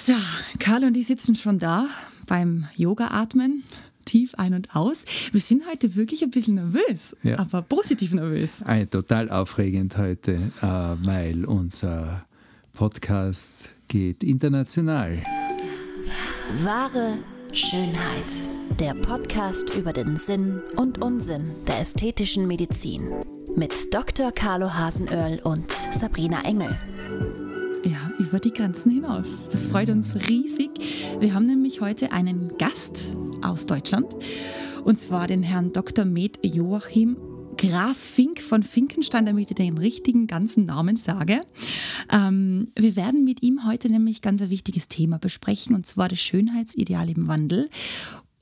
So, Karl und ich sitzen schon da beim Yoga-Atmen. Tief ein und aus. Wir sind heute wirklich ein bisschen nervös, ja. aber positiv nervös. Ein, total aufregend heute, äh, weil unser Podcast geht international. Wahre Schönheit. Der Podcast über den Sinn und Unsinn der ästhetischen Medizin. Mit Dr. Carlo Hasenöhrl und Sabrina Engel über die Grenzen hinaus. Das freut uns riesig. Wir haben nämlich heute einen Gast aus Deutschland und zwar den Herrn Dr. Med Joachim Graf Fink von Finkenstein, damit ich den richtigen ganzen Namen sage. Ähm, wir werden mit ihm heute nämlich ganz ein wichtiges Thema besprechen, und zwar das Schönheitsideal im Wandel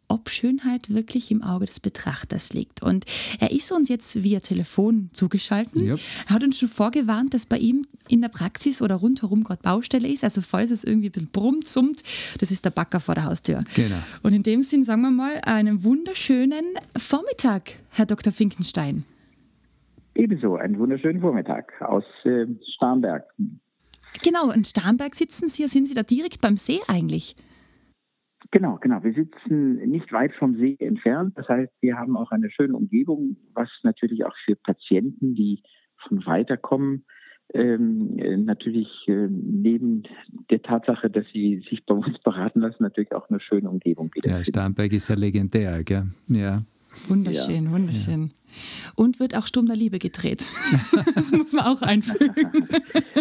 ob Schönheit wirklich im Auge des Betrachters liegt. Und er ist uns jetzt via Telefon zugeschaltet. Yep. Er hat uns schon vorgewarnt, dass bei ihm in der Praxis oder rundherum gerade Baustelle ist. Also falls es irgendwie ein bisschen brummt, summt, das ist der Backer vor der Haustür. Genau. Und in dem Sinn sagen wir mal einen wunderschönen Vormittag, Herr Dr. Finkenstein. Ebenso, einen wunderschönen Vormittag aus äh, Starnberg. Genau, in Starnberg sitzen Sie, sind Sie da direkt beim See eigentlich? Genau, genau. Wir sitzen nicht weit vom See entfernt. Das heißt, wir haben auch eine schöne Umgebung, was natürlich auch für Patienten, die von weiter kommen, ähm, natürlich äh, neben der Tatsache, dass sie sich bei uns beraten lassen, natürlich auch eine schöne Umgebung bietet. Ja, Starnberg ist ja legendär, gell? Ja. Wunderschön, ja. wunderschön. Ja. Und wird auch Sturm der Liebe gedreht. das muss man auch einfügen.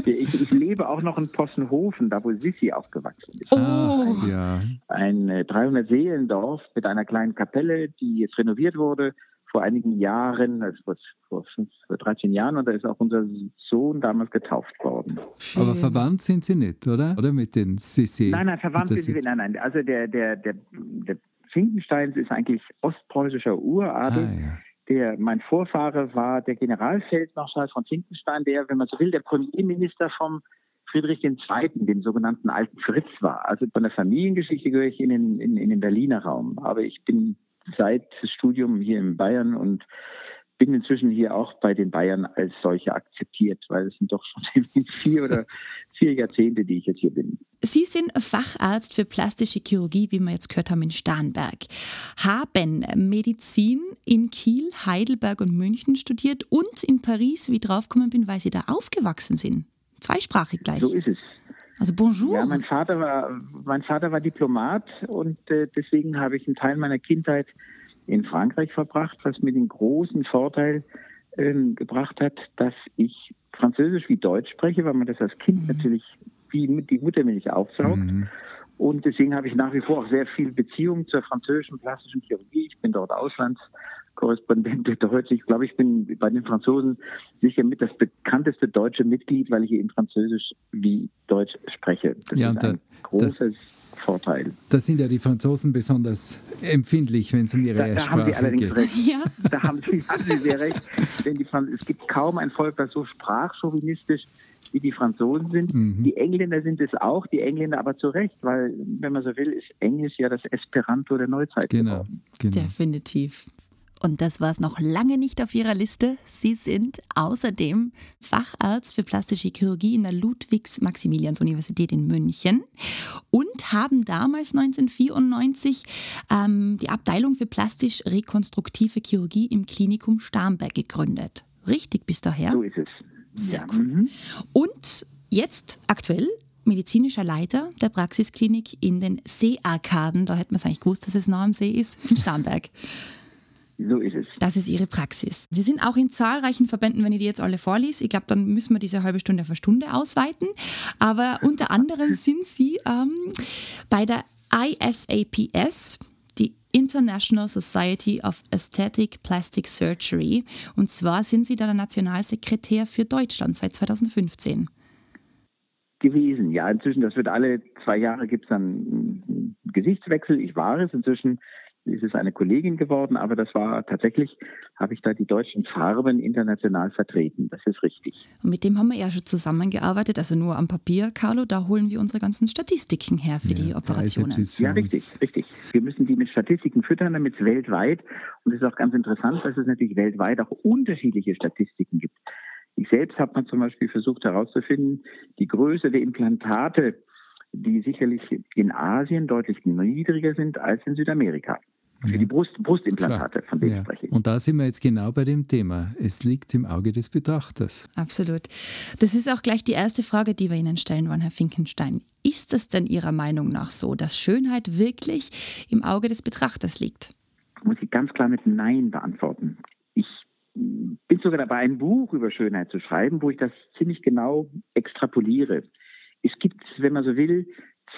ich, ich, lebe auch noch in Possenhofen, da wo Sissi aufgewachsen ist. Oh. Ah, ja. Ein 300-Seelendorf äh, mit einer kleinen Kapelle, die jetzt renoviert wurde vor einigen Jahren, also vor, vor, fünf, vor 13 Jahren, und da ist auch unser Sohn damals getauft worden. Aber verwandt sind Sie nicht, oder? Oder mit den Sissi? Nein, nein, verwandt sind Sie, nein, nein. Also der, der, der, der Finkensteins ist eigentlich ostpreußischer Uradel. Ah, ja. Der, mein Vorfahre war der Generalfeldmarschall von Finkenstein, der, wenn man so will, der Premierminister vom Friedrich II., dem sogenannten alten Fritz war. Also von der Familiengeschichte gehöre ich in den, in, in den Berliner Raum. Aber ich bin seit Studium hier in Bayern und bin inzwischen hier auch bei den Bayern als solche akzeptiert, weil es sind doch schon vier oder vier Jahrzehnte, die ich jetzt hier bin. Sie sind Facharzt für plastische Chirurgie, wie wir jetzt gehört haben, in Starnberg, haben Medizin in Kiel, Heidelberg und München studiert und in Paris, wie draufgekommen bin, weil Sie da aufgewachsen sind. Zweisprachig gleich. So ist es. Also bonjour. Ja, mein Vater war, mein Vater war Diplomat und äh, deswegen habe ich einen Teil meiner Kindheit in Frankreich verbracht, was mir den großen Vorteil ähm, gebracht hat, dass ich Französisch wie Deutsch spreche, weil man das als Kind mhm. natürlich wie die Muttermilch aufsaugt. Mhm. Und deswegen habe ich nach wie vor auch sehr viel Beziehung zur französischen plastischen Chirurgie. Ich bin dort Auslandskorrespondent der Deutsch. Ich glaube, ich bin bei den Franzosen sicher mit das bekannteste deutsche Mitglied, weil ich eben Französisch wie Deutsch spreche. Das ja, ist ein großes Vorteil. Da sind ja die Franzosen besonders empfindlich, wenn es um ihre da, da Sprache haben Sie allerdings geht. Recht. Ja. Da haben Sie, haben Sie sehr recht. Denn die es gibt kaum ein Volk, das so sprachchauvinistisch wie die Franzosen sind. Mhm. Die Engländer sind es auch, die Engländer aber zu Recht, weil, wenn man so will, ist Englisch ja das Esperanto der Neuzeit genau, geworden. Genau. Definitiv. Und das war es noch lange nicht auf Ihrer Liste. Sie sind außerdem Facharzt für plastische Chirurgie in der Ludwigs-Maximilians-Universität in München und haben damals 1994 ähm, die Abteilung für plastisch-rekonstruktive Chirurgie im Klinikum Starnberg gegründet. Richtig bis daher? So ist es. Sehr cool. Mhm. Und jetzt aktuell medizinischer Leiter der Praxisklinik in den Seearkaden. Da hätte man es eigentlich gewusst, dass es nah am See ist, in Starnberg. So ist es. Das ist Ihre Praxis. Sie sind auch in zahlreichen Verbänden, wenn ich die jetzt alle vorlese. Ich glaube, dann müssen wir diese halbe Stunde auf eine Stunde ausweiten. Aber unter anderem sind Sie ähm, bei der ISAPS, die International Society of Aesthetic Plastic Surgery. Und zwar sind Sie da der Nationalsekretär für Deutschland seit 2015 gewesen. Ja, inzwischen, das wird alle zwei Jahre gibt es dann einen Gesichtswechsel. Ich war es. Inzwischen ist es eine Kollegin geworden, aber das war tatsächlich, habe ich da die deutschen Farben international vertreten. Das ist richtig. Und mit dem haben wir ja schon zusammengearbeitet, also nur am Papier, Carlo, da holen wir unsere ganzen Statistiken her für ja, die Operationen. Ja, richtig, richtig. Wir müssen die mit Statistiken füttern, damit es weltweit, und es ist auch ganz interessant, dass es natürlich weltweit auch unterschiedliche Statistiken gibt. Ich selbst habe man zum Beispiel versucht herauszufinden, die Größe der Implantate die sicherlich in Asien deutlich niedriger sind als in Südamerika. Für die Brust, Brustimplantate, Klar. von denen ja. spreche ich. Und da sind wir jetzt genau bei dem Thema. Es liegt im Auge des Betrachters. Absolut. Das ist auch gleich die erste Frage, die wir Ihnen stellen wollen, Herr Finkenstein. Ist es denn Ihrer Meinung nach so, dass Schönheit wirklich im Auge des Betrachters liegt? Muss ich ganz klar mit Nein beantworten. Ich bin sogar dabei, ein Buch über Schönheit zu schreiben, wo ich das ziemlich genau extrapoliere. Es gibt, wenn man so will,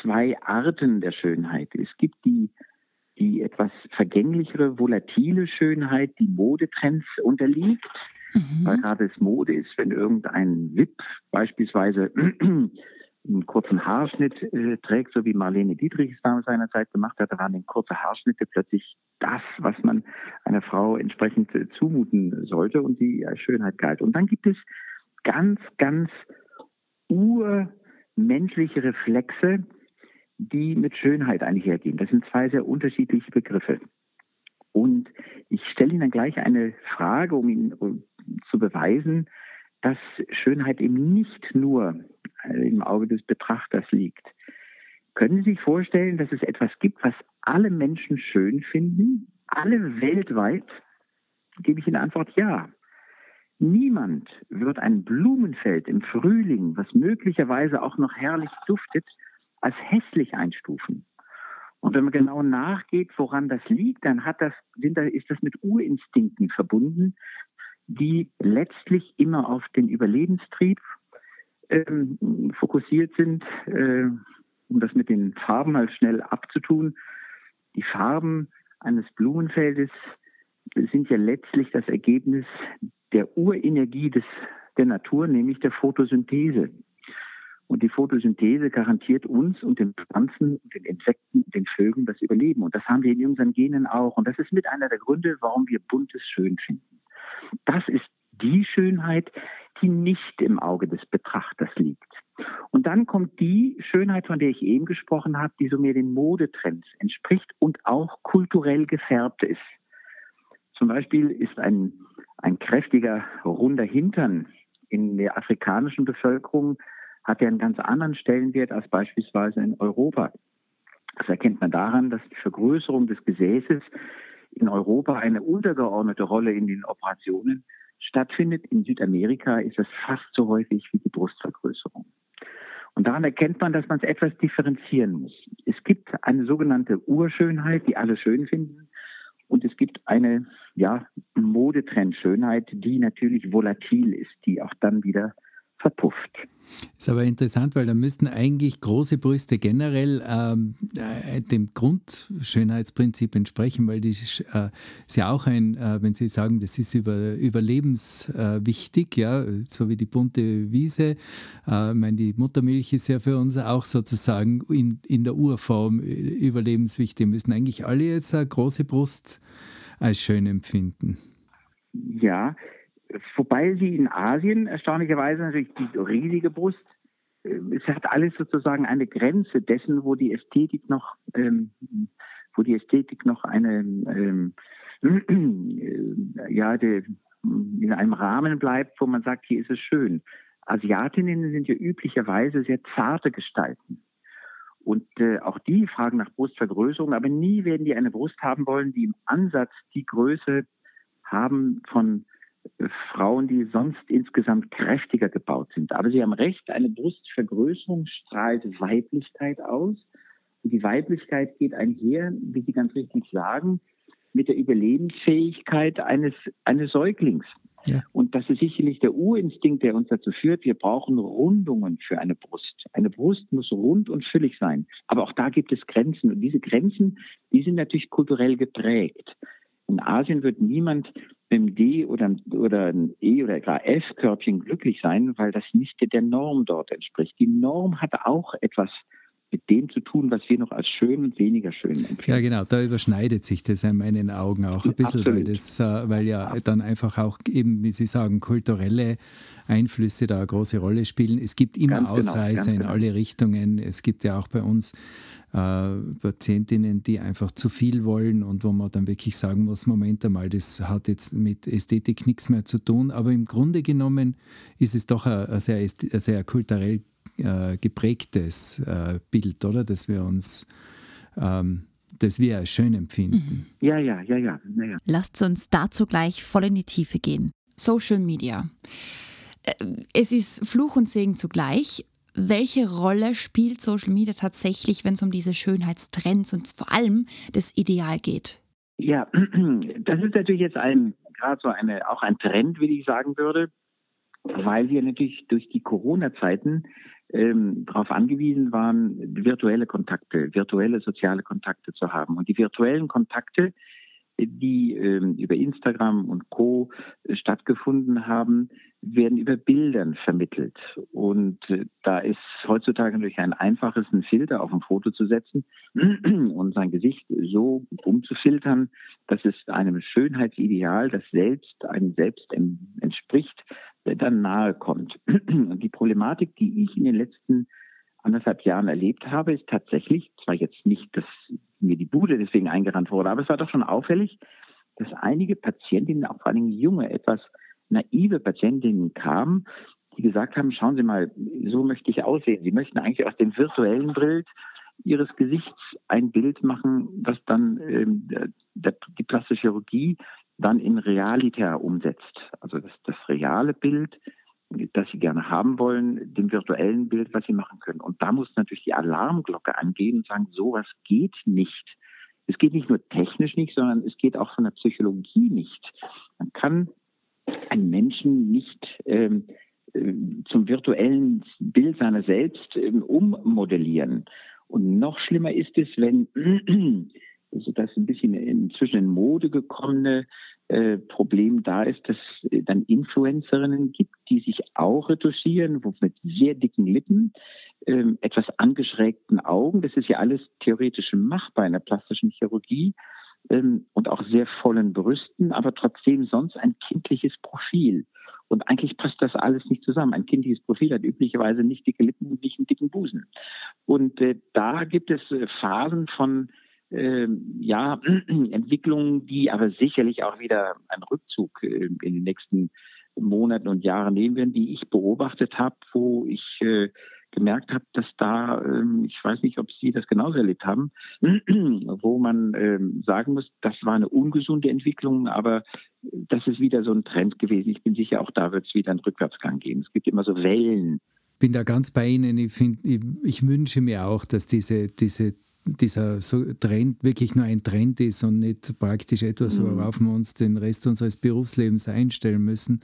zwei Arten der Schönheit. Es gibt die die etwas vergänglichere, volatile Schönheit, die Modetrends unterliegt. Mhm. Weil gerade es Mode ist, wenn irgendein VIP beispielsweise einen kurzen Haarschnitt äh, trägt, so wie Marlene Dietrich es damals seinerzeit gemacht hat, da waren kurze Haarschnitte plötzlich das, was man einer Frau entsprechend äh, zumuten sollte und die als Schönheit galt. Und dann gibt es ganz, ganz urmenschliche Reflexe, die mit Schönheit einhergehen. Das sind zwei sehr unterschiedliche Begriffe. Und ich stelle Ihnen dann gleich eine Frage, um Ihnen zu beweisen, dass Schönheit eben nicht nur äh, im Auge des Betrachters liegt. Können Sie sich vorstellen, dass es etwas gibt, was alle Menschen schön finden, alle weltweit? Gebe ich Ihnen Antwort ja. Niemand wird ein Blumenfeld im Frühling, was möglicherweise auch noch herrlich duftet, als hässlich einstufen. Und wenn man genau nachgeht, woran das liegt, dann hat das, ist das mit Urinstinkten verbunden, die letztlich immer auf den Überlebenstrieb ähm, fokussiert sind, äh, um das mit den Farben halt schnell abzutun. Die Farben eines Blumenfeldes sind ja letztlich das Ergebnis der Urenergie des, der Natur, nämlich der Photosynthese. Und die Photosynthese garantiert uns und den Pflanzen, den Insekten, den Vögeln das Überleben. Und das haben wir in unseren Genen auch. Und das ist mit einer der Gründe, warum wir Buntes schön finden. Das ist die Schönheit, die nicht im Auge des Betrachters liegt. Und dann kommt die Schönheit, von der ich eben gesprochen habe, die so mehr den Modetrends entspricht und auch kulturell gefärbt ist. Zum Beispiel ist ein, ein kräftiger, runder Hintern in der afrikanischen Bevölkerung hat ja einen ganz anderen Stellenwert als beispielsweise in Europa. Das erkennt man daran, dass die Vergrößerung des Gesäßes in Europa eine untergeordnete Rolle in den Operationen stattfindet. In Südamerika ist das fast so häufig wie die Brustvergrößerung. Und daran erkennt man, dass man es etwas differenzieren muss. Es gibt eine sogenannte Urschönheit, die alle schön finden. Und es gibt eine ja, Modetrendschönheit, die natürlich volatil ist, die auch dann wieder verpufft. Ist aber interessant, weil da müssten eigentlich große Brüste generell ähm, äh, dem Grundschönheitsprinzip entsprechen, weil die äh, ist ja auch ein, äh, wenn Sie sagen, das ist über, überlebenswichtig, äh, ja, so wie die bunte Wiese. Äh, ich meine, die Muttermilch ist ja für uns auch sozusagen in, in der Urform überlebenswichtig. Wir müssen eigentlich alle jetzt eine große Brust als schön empfinden. Ja, Wobei sie in Asien erstaunlicherweise natürlich die riesige Brust, äh, es hat alles sozusagen eine Grenze dessen, wo die Ästhetik noch, ähm, wo die Ästhetik noch eine, ähm, äh, ja, de, in einem Rahmen bleibt, wo man sagt, hier ist es schön. Asiatinnen sind ja üblicherweise sehr zarte Gestalten. Und äh, auch die fragen nach Brustvergrößerung, aber nie werden die eine Brust haben wollen, die im Ansatz die Größe haben von Frauen, die sonst insgesamt kräftiger gebaut sind. Aber Sie haben recht, eine Brustvergrößerung strahlt Weiblichkeit aus. Und die Weiblichkeit geht einher, wie Sie ganz richtig sagen, mit der Überlebensfähigkeit eines, eines Säuglings. Ja. Und das ist sicherlich der Urinstinkt, der uns dazu führt, wir brauchen Rundungen für eine Brust. Eine Brust muss rund und füllig sein. Aber auch da gibt es Grenzen. Und diese Grenzen, die sind natürlich kulturell geprägt. In Asien wird niemand mit einem D oder, oder ein E oder gar F-Körbchen glücklich sein, weil das nicht der Norm dort entspricht. Die Norm hat auch etwas mit dem zu tun, was wir noch als schön und weniger schön empfinden. Ja, genau, da überschneidet sich das in meinen Augen auch ein bisschen, weil, das, äh, weil ja dann einfach auch eben, wie Sie sagen, kulturelle Einflüsse da eine große Rolle spielen. Es gibt immer ganz genau, Ausreißer genau, in genau. alle Richtungen. Es gibt ja auch bei uns Patientinnen, die einfach zu viel wollen und wo man dann wirklich sagen muss, Moment einmal, das hat jetzt mit Ästhetik nichts mehr zu tun. Aber im Grunde genommen ist es doch eine sehr, sehr kulturell äh, geprägtes äh, Bild, oder? Dass wir uns, ähm, dass wir als schön empfinden. Mhm. Ja, ja, ja, ja, ja. Lasst uns dazu gleich voll in die Tiefe gehen. Social Media. Äh, es ist Fluch und Segen zugleich. Welche Rolle spielt Social Media tatsächlich, wenn es um diese Schönheitstrends und vor allem das Ideal geht? Ja, das ist natürlich jetzt ein gerade so eine auch ein Trend, wie ich sagen würde, weil wir natürlich durch die Corona-Zeiten ähm, darauf angewiesen waren, virtuelle Kontakte, virtuelle soziale Kontakte zu haben. Und die virtuellen Kontakte die ähm, über Instagram und Co. stattgefunden haben, werden über Bildern vermittelt. Und äh, da ist heutzutage natürlich ein einfaches, einen Filter auf ein Foto zu setzen und sein Gesicht so umzufiltern, dass es einem Schönheitsideal, das selbst einem selbst entspricht, dann nahe kommt. Und die Problematik, die ich in den letzten anderthalb Jahren erlebt habe, ist tatsächlich, zwar jetzt nicht, dass mir die Bude deswegen eingerannt wurde, aber es war doch schon auffällig, dass einige Patientinnen, auch vor allem junge, etwas naive Patientinnen kamen, die gesagt haben, schauen Sie mal, so möchte ich aussehen. Sie möchten eigentlich aus dem virtuellen Bild Ihres Gesichts ein Bild machen, das dann ähm, die plastische Chirurgie dann in Realität umsetzt. Also das, das reale Bild das sie gerne haben wollen, dem virtuellen Bild, was sie machen können. Und da muss natürlich die Alarmglocke angehen und sagen, sowas geht nicht. Es geht nicht nur technisch nicht, sondern es geht auch von der Psychologie nicht. Man kann einen Menschen nicht ähm, äh, zum virtuellen Bild seiner selbst ähm, ummodellieren. Und noch schlimmer ist es, wenn also das ein bisschen inzwischen in Mode gekommene äh, Problem da ist, dass es dann Influencerinnen gibt, die sich auch retuschieren, wo mit sehr dicken Lippen, äh, etwas angeschrägten Augen. Das ist ja alles theoretisch machbar in der plastischen Chirurgie ähm, und auch sehr vollen Brüsten, aber trotzdem sonst ein kindliches Profil. Und eigentlich passt das alles nicht zusammen. Ein kindliches Profil hat üblicherweise nicht dicke Lippen und nicht einen dicken Busen. Und äh, da gibt es äh, Phasen von äh, ja, Entwicklungen, die aber sicherlich auch wieder einen Rückzug äh, in den nächsten Monaten und Jahren nehmen werden, die ich beobachtet habe, wo ich äh, gemerkt habe, dass da, ähm, ich weiß nicht, ob Sie das genauso erlebt haben, wo man ähm, sagen muss, das war eine ungesunde Entwicklung, aber das ist wieder so ein Trend gewesen. Ich bin sicher, auch da wird es wieder einen Rückwärtsgang geben. Es gibt immer so Wellen. Ich bin da ganz bei Ihnen. Ich, find, ich, ich wünsche mir auch, dass diese, diese dieser Trend wirklich nur ein Trend ist und nicht praktisch etwas, mhm. worauf wir uns den Rest unseres Berufslebens einstellen müssen.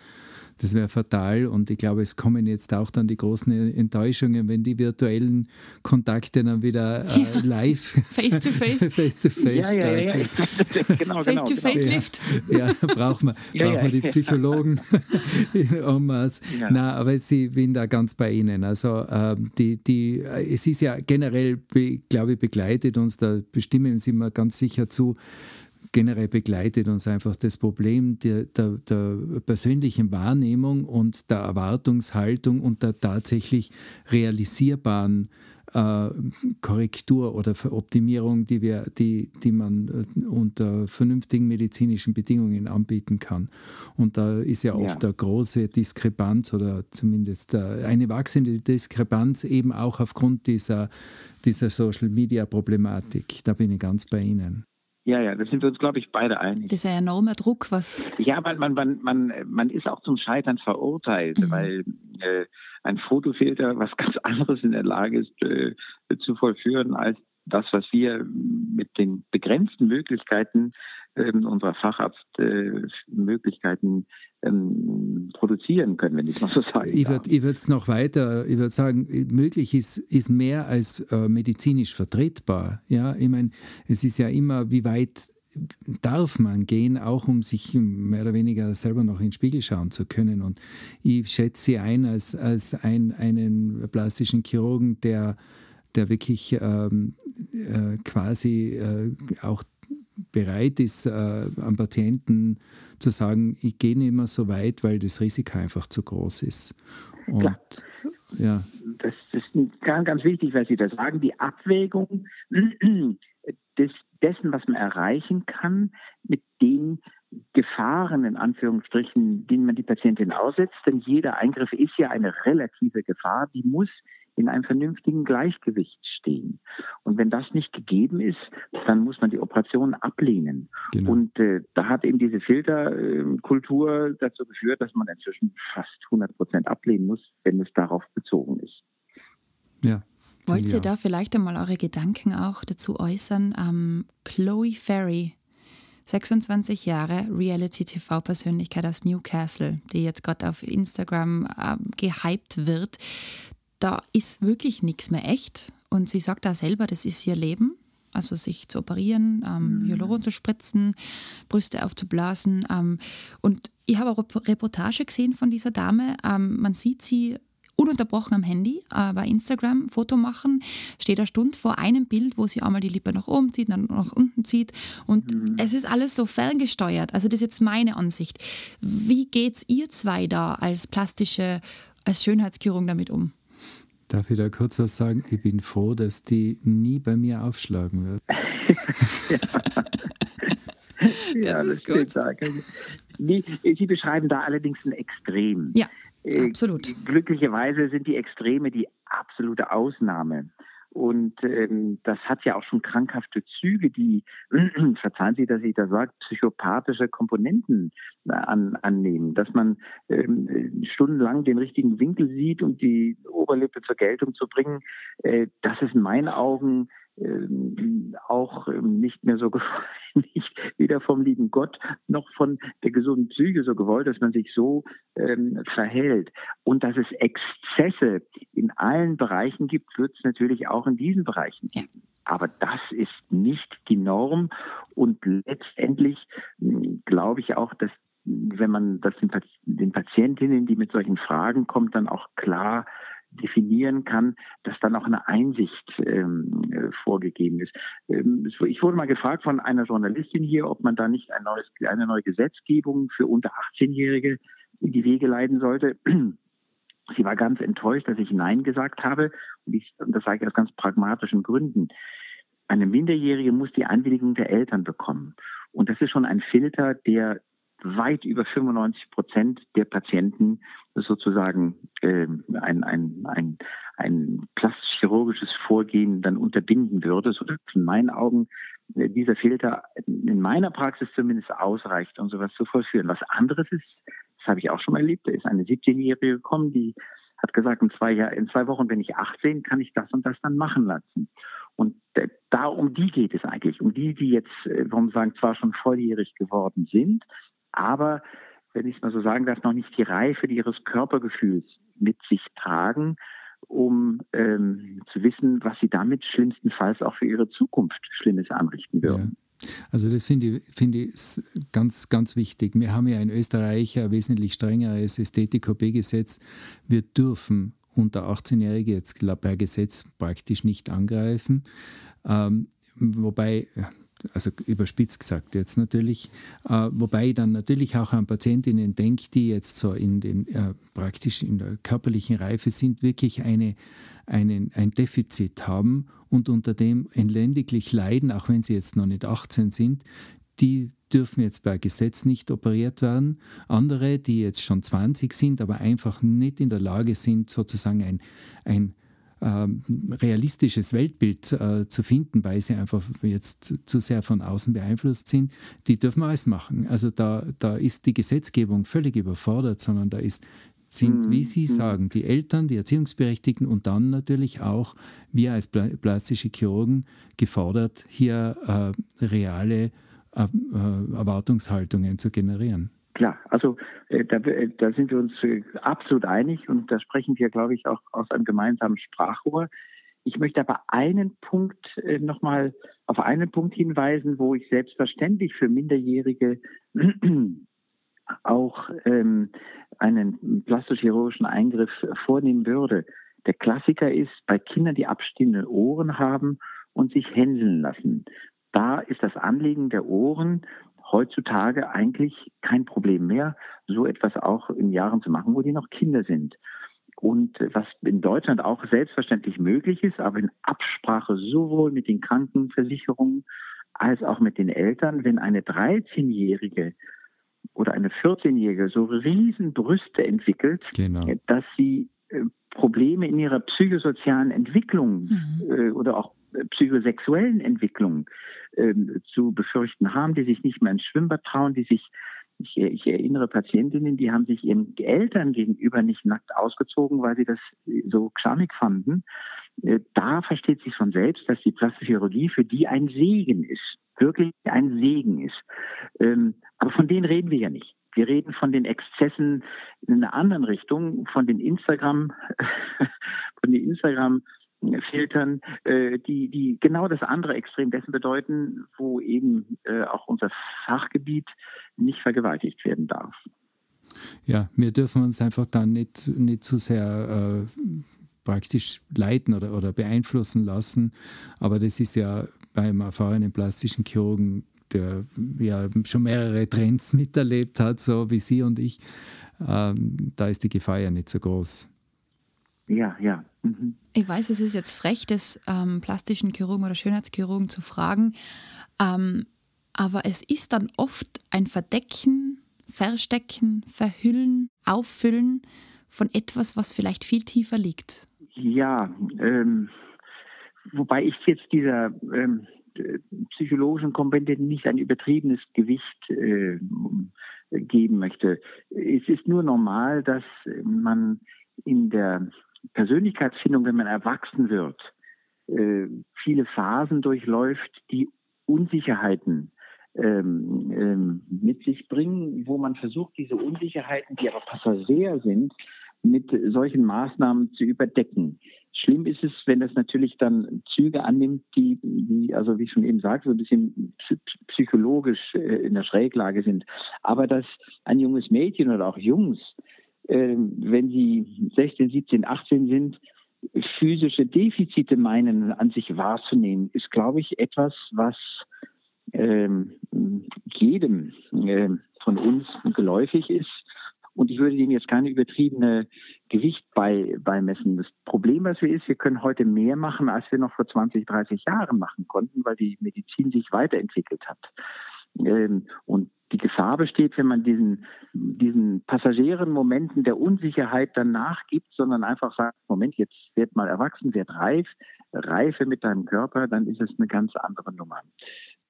Das wäre fatal und ich glaube, es kommen jetzt auch dann die großen Enttäuschungen, wenn die virtuellen Kontakte dann wieder äh, ja. live face to face, face to face ja, ja, ja, ja. genau, face genau, to face genau. Lift. Ja, ja brauchen wir, ja, brauchen wir die Psychologen en masse. Ja. Nein, aber ich bin da ganz bei Ihnen. Also ähm, die, die, es ist ja generell, glaube ich, begleitet uns, da bestimmen Sie mir ganz sicher zu, generell begleitet uns einfach das Problem der, der, der, persönlichen Wahrnehmung und der Erwartungshaltung und der tatsächlich realisierbaren äh, Korrektur oder Optimierung, die, wir, die, die man äh, unter vernünftigen medizinischen Bedingungen anbieten kann. Und da ist ja oft ja. eine große Diskrepanz oder zumindest äh, eine wachsende Diskrepanz eben auch aufgrund dieser, dieser Social-Media-Problematik. Da bin ich ganz bei Ihnen. Ja, ja, das sind wir uns, glaube ich, beide einig. Das ist ja enormer Druck, was. Ja, man, man, man, man, man ist auch zum Scheitern verurteilt, mhm. weil äh, ein Fotofilter was ganz anderes in der Lage ist äh, zu vollführen als das, was wir mit den begrenzten Möglichkeiten äh, unserer Facharztmöglichkeiten äh, ähm, produzieren können, wenn ich mal so sagen Ich würde es noch weiter, ich würde sagen, möglich ist, ist mehr als äh, medizinisch vertretbar. Ja, ich meine, es ist ja immer, wie weit darf man gehen, auch um sich mehr oder weniger selber noch in den Spiegel schauen zu können. Und ich schätze sie ein als, als ein, einen plastischen Chirurgen, der, der wirklich ähm, äh, quasi äh, auch bereit ist, äh, am Patienten zu sagen, ich gehe nicht mehr so weit, weil das Risiko einfach zu groß ist. Und, ja. Das ist ganz, ganz wichtig, was Sie da sagen. Die Abwägung des, dessen, was man erreichen kann, mit den Gefahren, in Anführungsstrichen, denen man die Patientin aussetzt. Denn jeder Eingriff ist ja eine relative Gefahr, die muss in einem vernünftigen Gleichgewicht stehen. Und wenn das nicht gegeben ist, dann muss man die Operation ablehnen. Genau. Und äh, da hat eben diese Filterkultur dazu geführt, dass man inzwischen fast 100 Prozent ablehnen muss, wenn es darauf bezogen ist. Ja, Wollt ihr da vielleicht einmal eure Gedanken auch dazu äußern? Ähm, Chloe Ferry, 26 Jahre, Reality-TV-Persönlichkeit aus Newcastle, die jetzt gerade auf Instagram äh, gehypt wird. Da ist wirklich nichts mehr echt. Und sie sagt da selber, das ist ihr Leben. Also sich zu operieren, ähm, mhm. Hyaluron zu spritzen, Brüste aufzublasen. Ähm, und ich habe eine Reportage gesehen von dieser Dame. Ähm, man sieht sie ununterbrochen am Handy äh, bei Instagram Foto machen, steht eine Stunde vor einem Bild, wo sie einmal die Lippe nach oben zieht, dann nach unten zieht und mhm. es ist alles so ferngesteuert. Also das ist jetzt meine Ansicht. Wie geht's ihr zwei da als plastische, als Schönheitskürung damit um? Darf ich da kurz was sagen? Ich bin froh, dass die nie bei mir aufschlagen wird. ja. das, ist gut. Sie beschreiben da allerdings ein Extrem. Ja. Äh, Absolut. Glücklicherweise sind die Extreme die absolute Ausnahme. Und ähm, das hat ja auch schon krankhafte Züge, die, verzeihen Sie, dass ich das sage, psychopathische Komponenten äh, an, annehmen. Dass man ähm, stundenlang den richtigen Winkel sieht, um die Oberlippe zur Geltung zu bringen, äh, das ist in meinen Augen auch ähm, nicht mehr so nicht weder vom lieben Gott noch von der gesunden Psyche so gewollt, dass man sich so ähm, verhält. Und dass es Exzesse in allen Bereichen gibt, wird es natürlich auch in diesen Bereichen geben. Aber das ist nicht die Norm. Und letztendlich hm, glaube ich auch, dass wenn man das den Patientinnen, die mit solchen Fragen kommt, dann auch klar definieren kann, dass dann auch eine Einsicht ähm, äh, vorgegeben ist. Ähm, ich wurde mal gefragt von einer Journalistin hier, ob man da nicht ein neues, eine neue Gesetzgebung für unter 18-Jährige in die Wege leiten sollte. Sie war ganz enttäuscht, dass ich Nein gesagt habe. Und, ich, und das sage ich aus ganz pragmatischen Gründen. Eine Minderjährige muss die Einwilligung der Eltern bekommen. Und das ist schon ein Filter, der weit über 95 Prozent der Patienten sozusagen äh, ein, ein, ein, ein plastisch-chirurgisches Vorgehen dann unterbinden würde, sodass in meinen Augen äh, dieser Filter in meiner Praxis zumindest ausreicht, um sowas zu vollführen. Was anderes ist, das habe ich auch schon mal erlebt, da ist eine 17-Jährige gekommen, die hat gesagt, in zwei, Jahr, in zwei Wochen, wenn ich 18, kann ich das und das dann machen lassen. Und da um die geht es eigentlich, um die, die jetzt, äh, warum sagen, zwar schon volljährig geworden sind, aber wenn ich es mal so sagen darf, noch nicht die Reife ihres Körpergefühls mit sich tragen, um ähm, zu wissen, was sie damit schlimmstenfalls auch für ihre Zukunft Schlimmes anrichten würden. Ja. Also das finde ich, find ich ganz, ganz wichtig. Wir haben ja in Österreich ein wesentlich strengeres Ästhetik-OP-Gesetz. Wir dürfen unter 18-Jährige jetzt per Gesetz praktisch nicht angreifen. Ähm, wobei also überspitzt gesagt jetzt natürlich, äh, wobei ich dann natürlich auch an Patientinnen denke, die jetzt so in den äh, praktisch in der körperlichen Reife sind, wirklich eine, einen, ein Defizit haben und unter dem elendiglich leiden, auch wenn sie jetzt noch nicht 18 sind, die dürfen jetzt per Gesetz nicht operiert werden. Andere, die jetzt schon 20 sind, aber einfach nicht in der Lage sind, sozusagen ein, ein realistisches Weltbild äh, zu finden, weil sie einfach jetzt zu sehr von außen beeinflusst sind, die dürfen alles machen. Also da, da ist die Gesetzgebung völlig überfordert, sondern da ist, sind, wie mhm. Sie mhm. sagen, die Eltern, die Erziehungsberechtigten und dann natürlich auch wir als plastische Chirurgen gefordert, hier äh, reale äh, äh Erwartungshaltungen zu generieren. Klar, also äh, da, äh, da, sind wir uns äh, absolut einig und da sprechen wir, glaube ich, auch aus einem gemeinsamen Sprachrohr. Ich möchte aber einen Punkt äh, nochmal auf einen Punkt hinweisen, wo ich selbstverständlich für Minderjährige auch ähm, einen plastisch-chirurgischen Eingriff vornehmen würde. Der Klassiker ist bei Kindern, die abstehende Ohren haben und sich hänseln lassen. Da ist das Anliegen der Ohren heutzutage eigentlich kein Problem mehr, so etwas auch in Jahren zu machen, wo die noch Kinder sind. Und was in Deutschland auch selbstverständlich möglich ist, aber in Absprache sowohl mit den Krankenversicherungen als auch mit den Eltern, wenn eine 13-Jährige oder eine 14-Jährige so riesen Brüste entwickelt, genau. dass sie äh, Probleme in ihrer psychosozialen Entwicklung mhm. äh, oder auch psychosexuellen Entwicklung äh, zu befürchten haben, die sich nicht mehr ins Schwimmbad trauen, die sich ich, ich, erinnere Patientinnen, die haben sich ihren Eltern gegenüber nicht nackt ausgezogen, weil sie das so schamig fanden. Äh, da versteht sich von selbst, dass die Plastische Chirurgie für die ein Segen ist, wirklich ein Segen ist. Ähm, aber von denen reden wir ja nicht. Wir reden von den Exzessen in einer anderen Richtung, von den Instagram, von den Instagram Filtern, äh, die, die genau das andere Extrem dessen bedeuten, wo eben äh, auch unser Fachgebiet nicht vergewaltigt werden darf. Ja, wir dürfen uns einfach dann nicht, nicht zu sehr äh, praktisch leiten oder, oder beeinflussen lassen. Aber das ist ja beim erfahrenen plastischen Chirurgen der ja schon mehrere Trends miterlebt hat, so wie Sie und ich, ähm, da ist die Gefahr ja nicht so groß. Ja, ja. Mhm. Ich weiß, es ist jetzt frech, des ähm, plastischen Chirurgen oder Schönheitschirurgen zu fragen, ähm, aber es ist dann oft ein Verdecken, Verstecken, Verhüllen, Auffüllen von etwas, was vielleicht viel tiefer liegt. Ja, ähm, wobei ich jetzt dieser ähm, psychologischen Komponente nicht ein übertriebenes Gewicht äh, geben möchte. Es ist nur normal, dass man in der Persönlichkeitsfindung, wenn man erwachsen wird, äh, viele Phasen durchläuft, die Unsicherheiten ähm, ähm, mit sich bringen, wo man versucht, diese Unsicherheiten, die aber Passagier sind, mit solchen Maßnahmen zu überdecken. Schlimm ist es, wenn das natürlich dann Züge annimmt, die, die also wie ich schon eben sagte, so ein bisschen psychologisch äh, in der Schräglage sind. Aber dass ein junges Mädchen oder auch Jungs, wenn sie 16, 17, 18 sind, physische Defizite meinen, an sich wahrzunehmen, ist, glaube ich, etwas, was ähm, jedem äh, von uns geläufig ist und ich würde dem jetzt keine übertriebene Gewicht bei, beimessen. Das Problem, was wir ist, wir können heute mehr machen, als wir noch vor 20, 30 Jahren machen konnten, weil die Medizin sich weiterentwickelt hat. Ähm, und die Gefahr besteht, wenn man diesen, diesen passagieren Momenten der Unsicherheit dann nachgibt, sondern einfach sagt, Moment, jetzt wird mal erwachsen, wird reif, reife mit deinem Körper, dann ist es eine ganz andere Nummer.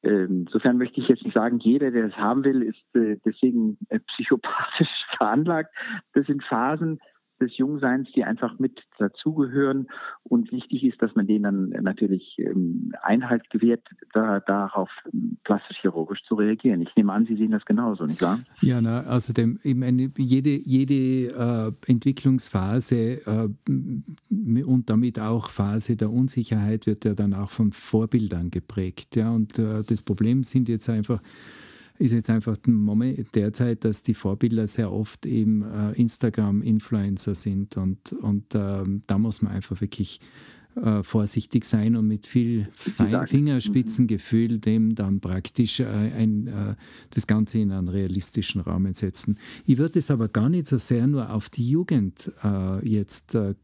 Ähm, insofern möchte ich jetzt nicht sagen, jeder, der es haben will, ist äh, deswegen äh, psychopathisch veranlagt. Das sind Phasen des Jungseins, die einfach mit dazugehören. Und wichtig ist, dass man denen dann natürlich ähm, Einhalt gewährt, da, darauf plastisch-chirurgisch zu reagieren. Ich nehme an, Sie sehen das genauso, nicht wahr? Ja, na, außerdem, ich meine, jede, jede äh, Entwicklungsphase äh, und damit auch Phase der Unsicherheit wird ja dann auch von Vorbildern geprägt. Ja? Und äh, das Problem sind jetzt einfach, ist jetzt einfach Moment derzeit, dass die Vorbilder sehr oft eben äh, Instagram-Influencer sind und, und äh, da muss man einfach wirklich äh, vorsichtig sein und mit viel Fein Fingerspitzengefühl dem dann praktisch äh, ein, äh, das Ganze in einen realistischen Rahmen setzen. Ich würde es aber gar nicht so sehr nur auf die Jugend äh, jetzt äh,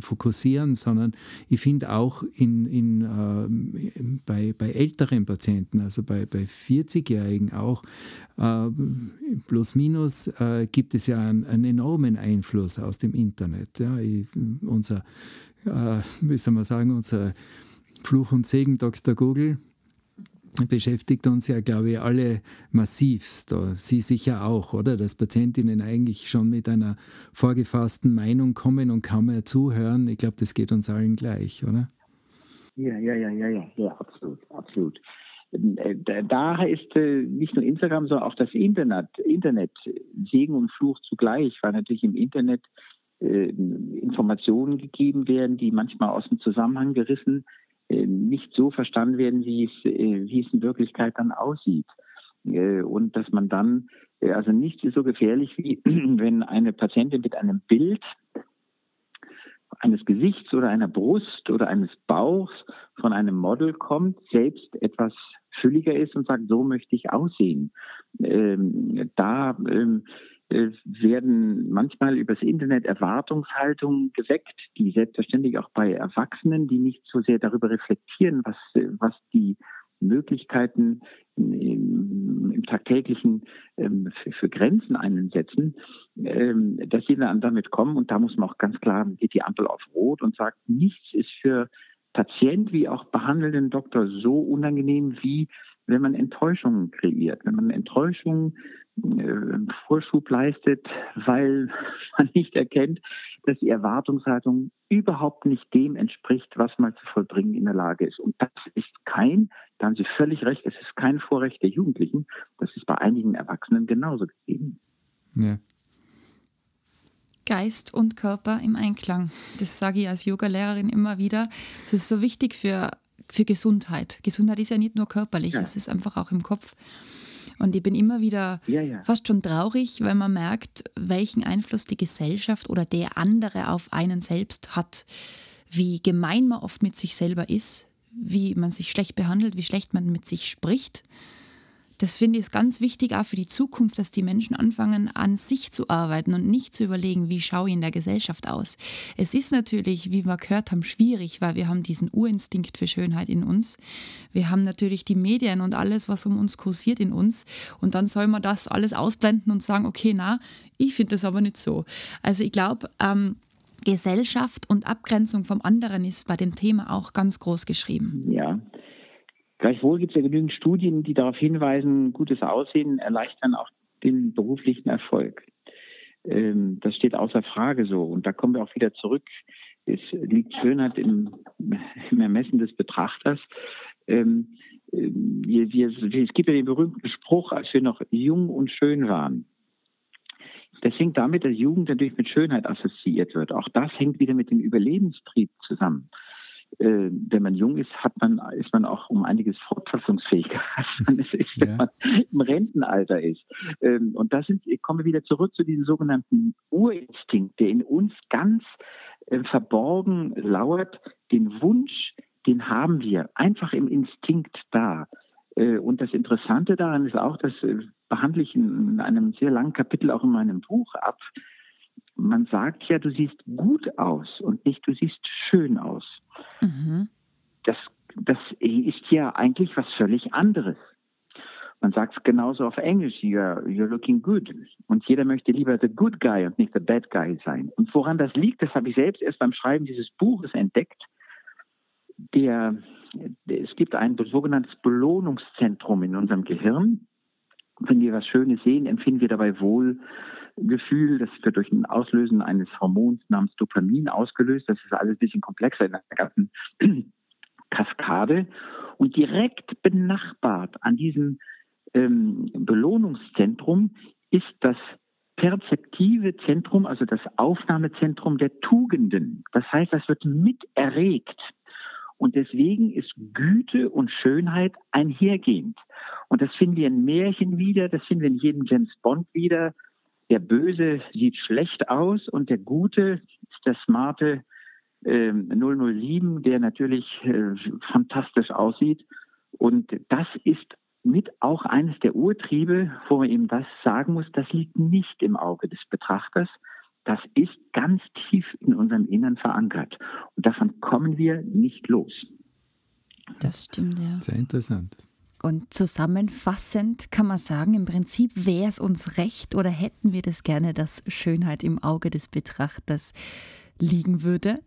fokussieren, sondern ich finde auch in, in, äh, bei, bei älteren Patienten, also bei, bei 40-Jährigen auch, plus minus gibt es ja einen, einen, enormen Einfluss aus dem Internet. Ja. Ich, unser äh, wie soll man sagen, unser Fluch und Segen Dr. Google beschäftigt uns ja, glaube ich, alle massivst. Sie sicher auch, oder? Dass Patientinnen eigentlich schon mit einer vorgefassten Meinung kommen und kaum mehr zuhören. Ich glaube, das geht uns allen gleich, oder? Ja, ja, ja, ja, ja, ja, absolut, absolut. Äh, da ist äh, nicht nur Instagram, sondern auch das Internet, Internet Segen und Fluch zugleich, weil natürlich im Internet Informationen gegeben werden, die manchmal aus dem Zusammenhang gerissen äh, nicht so verstanden werden, wie es, äh, wie es in Wirklichkeit dann aussieht. Und dass man dann, also nichts ist so gefährlich wie wenn eine Patientin mit einem Bild eines Gesichts oder einer Brust oder eines Bauchs von einem Model kommt, selbst etwas fülliger ist und sagt, so möchte ich aussehen. Ähm, da ähm, äh, werden manchmal übers Internet Erwartungshaltungen geweckt, die selbstverständlich auch bei Erwachsenen, die nicht so sehr darüber reflektieren, was, was die Möglichkeiten im, im tagtäglichen ähm, für, für, Grenzen einsetzen, ähm, dass sie dann damit kommen. Und da muss man auch ganz klar, geht die Ampel auf Rot und sagt, nichts ist für Patient wie auch behandelnden Doktor so unangenehm wie wenn man Enttäuschungen kreiert, wenn man Enttäuschungen äh, Vorschub leistet, weil man nicht erkennt, dass die Erwartungshaltung überhaupt nicht dem entspricht, was man zu vollbringen in der Lage ist. Und das ist kein, da haben Sie völlig recht, es ist kein Vorrecht der Jugendlichen, das ist bei einigen Erwachsenen genauso gegeben. Ja. Geist und Körper im Einklang. Das sage ich als Yoga-Lehrerin immer wieder. Das ist so wichtig für, für Gesundheit. Gesundheit ist ja nicht nur körperlich, ja. es ist einfach auch im Kopf. Und ich bin immer wieder ja, ja. fast schon traurig, weil man merkt, welchen Einfluss die Gesellschaft oder der andere auf einen selbst hat. Wie gemein man oft mit sich selber ist, wie man sich schlecht behandelt, wie schlecht man mit sich spricht das finde ich ist ganz wichtig auch für die Zukunft, dass die Menschen anfangen, an sich zu arbeiten und nicht zu überlegen, wie schaue ich in der Gesellschaft aus. Es ist natürlich, wie wir gehört haben, schwierig, weil wir haben diesen Urinstinkt für Schönheit in uns. Wir haben natürlich die Medien und alles, was um uns kursiert in uns. Und dann soll man das alles ausblenden und sagen, okay, na, ich finde das aber nicht so. Also ich glaube, ähm, Gesellschaft und Abgrenzung vom anderen ist bei dem Thema auch ganz groß geschrieben. Ja, Gleichwohl gibt es ja genügend Studien, die darauf hinweisen, gutes Aussehen erleichtern auch den beruflichen Erfolg. Ähm, das steht außer Frage so. Und da kommen wir auch wieder zurück. Es liegt Schönheit im, im Ermessen des Betrachters. Ähm, wir, wir, es gibt ja den berühmten Spruch, als wir noch jung und schön waren. Das hängt damit, dass Jugend natürlich mit Schönheit assoziiert wird. Auch das hängt wieder mit dem Überlebenstrieb zusammen äh, wenn man jung ist, hat man, ist man auch um einiges fortpflanzungsfähiger, als man es ist, wenn man im Rentenalter ist. Ähm, und da sind, ich komme wieder zurück zu diesem sogenannten Urinstinkt, der in uns ganz äh, verborgen lauert, den Wunsch, den haben wir einfach im Instinkt da. Äh, und das Interessante daran ist auch, das äh, behandle ich in einem sehr langen Kapitel auch in meinem Buch ab, man sagt ja, du siehst gut aus und nicht du siehst schön aus. Mhm. Das, das ist ja eigentlich was völlig anderes. Man sagt es genauso auf Englisch, you're, you're looking good. Und jeder möchte lieber the good guy und nicht the bad guy sein. Und woran das liegt, das habe ich selbst erst beim Schreiben dieses Buches entdeckt. Der, es gibt ein sogenanntes Belohnungszentrum in unserem Gehirn. Wenn wir was Schönes sehen, empfinden wir dabei wohl Gefühl, das wird durch ein Auslösen eines Hormons namens Dopamin ausgelöst. Das ist alles ein bisschen komplexer in der ganzen Kaskade. Und direkt benachbart an diesem ähm, Belohnungszentrum ist das perzeptive Zentrum, also das Aufnahmezentrum der Tugenden. Das heißt, das wird mit erregt. Und deswegen ist Güte und Schönheit einhergehend. Und das finden wir in Märchen wieder, das finden wir in jedem James Bond wieder, der Böse sieht schlecht aus und der Gute ist der smarte äh, 007, der natürlich äh, fantastisch aussieht. Und das ist mit auch eines der Urtriebe, wo man eben das sagen muss, das liegt nicht im Auge des Betrachters. Das ist ganz tief in unserem Innern verankert. Und davon kommen wir nicht los. Das stimmt, ja. Sehr interessant. Und zusammenfassend kann man sagen, im Prinzip wäre es uns recht oder hätten wir das gerne, dass Schönheit im Auge des Betrachters liegen würde.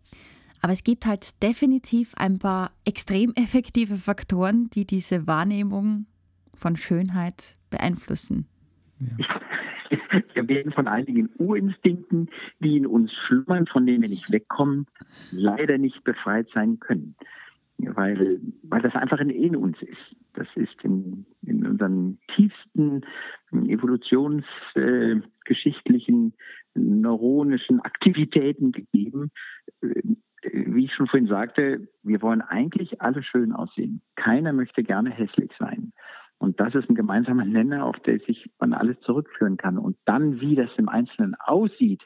Aber es gibt halt definitiv ein paar extrem effektive Faktoren, die diese Wahrnehmung von Schönheit beeinflussen. Ja. Wir werden von einigen Urinstinkten, die in uns schlummern, von denen wir nicht wegkommen, leider nicht befreit sein können weil, weil das einfach in uns ist. Das ist in, in unseren tiefsten evolutionsgeschichtlichen, äh, neuronischen Aktivitäten gegeben. Äh, wie ich schon vorhin sagte, wir wollen eigentlich alle schön aussehen. Keiner möchte gerne hässlich sein. Und das ist ein gemeinsamer Nenner, auf der sich man alles zurückführen kann. Und dann, wie das im Einzelnen aussieht,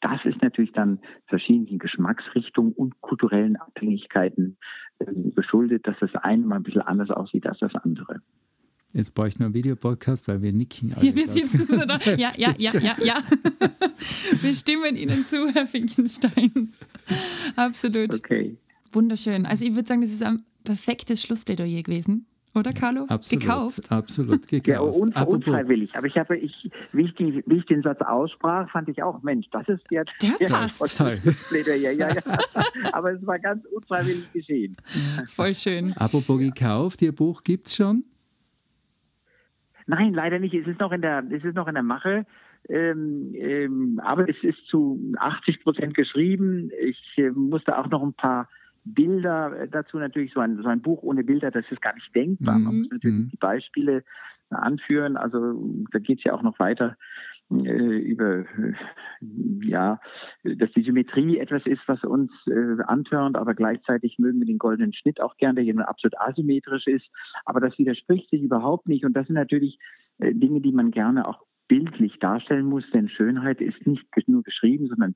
das ist natürlich dann verschiedenen Geschmacksrichtungen und kulturellen Abhängigkeiten äh, geschuldet, dass das eine mal ein bisschen anders aussieht als das andere. Jetzt brauche ich nur einen Videopodcast, weil wir nicken. Alle ja, wir sitzen so da. Ja, ja, ja, ja, ja. Wir stimmen Ihnen zu, Herr Finkenstein. Absolut. Okay. Wunderschön. Also ich würde sagen, das ist ein perfektes Schlussplädoyer gewesen. Oder Carlo? Absolut, gekauft. Absolut, gekauft. Ja, un unfreiwillig. Aber ich habe, ich, wie, ich die, wie ich den Satz aussprach, fand ich auch, Mensch, das ist der, der, passt. Toll. Ja, ja, ja. Aber es war ganz unfreiwillig geschehen. Voll schön. Apropos gekauft, Ihr Buch gibt es schon? Nein, leider nicht. Es ist noch in der, es ist noch in der Mache. Ähm, ähm, aber es ist zu 80 Prozent geschrieben. Ich äh, musste auch noch ein paar Bilder dazu natürlich. So ein, so ein Buch ohne Bilder, das ist gar nicht denkbar. Man muss natürlich Mhm. die Beispiele anführen. Also da geht es ja auch noch weiter äh, über äh, ja, dass die Symmetrie etwas ist, was uns äh, antörnt, aber gleichzeitig mögen wir den goldenen Schnitt auch gern, der hier nur absolut asymmetrisch ist. Aber das widerspricht sich überhaupt nicht. Und das sind natürlich äh, Dinge, die man gerne auch bildlich darstellen muss, denn Schönheit ist nicht nur geschrieben, sondern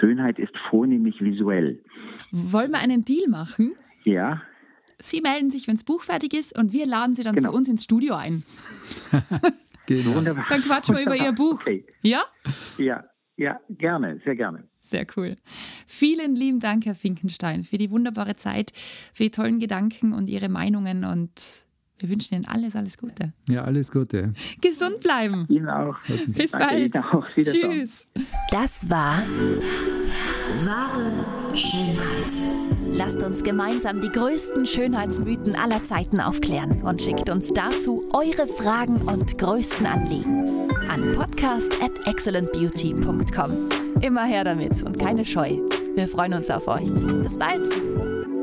Schönheit ist vornehmlich visuell. Wollen wir einen Deal machen? Ja, Sie melden sich, wenn das Buch fertig ist und wir laden Sie dann Genau. zu uns ins Studio ein. Genau. wunderbar. Dann quatschen wir über Ihr Buch. Okay. Ja? Ja, ja, gerne, sehr gerne. Sehr cool. Vielen lieben Dank, Herr Finkenstein, für die wunderbare Zeit, für die tollen Gedanken und Ihre Meinungen und wir wünschen Ihnen alles, alles Gute. Ja, alles Gute. Gesund bleiben. Ihnen auch. Bis Danke bald. Ihnen auch. Tschüss. Das war wahre Schönheit. Lasst uns gemeinsam die größten Schönheitsmythen aller Zeiten aufklären und schickt uns dazu eure Fragen und größten Anliegen an podcast at excellentbeauty.com. Immer her damit und keine Scheu. Wir freuen uns auf euch. Bis bald.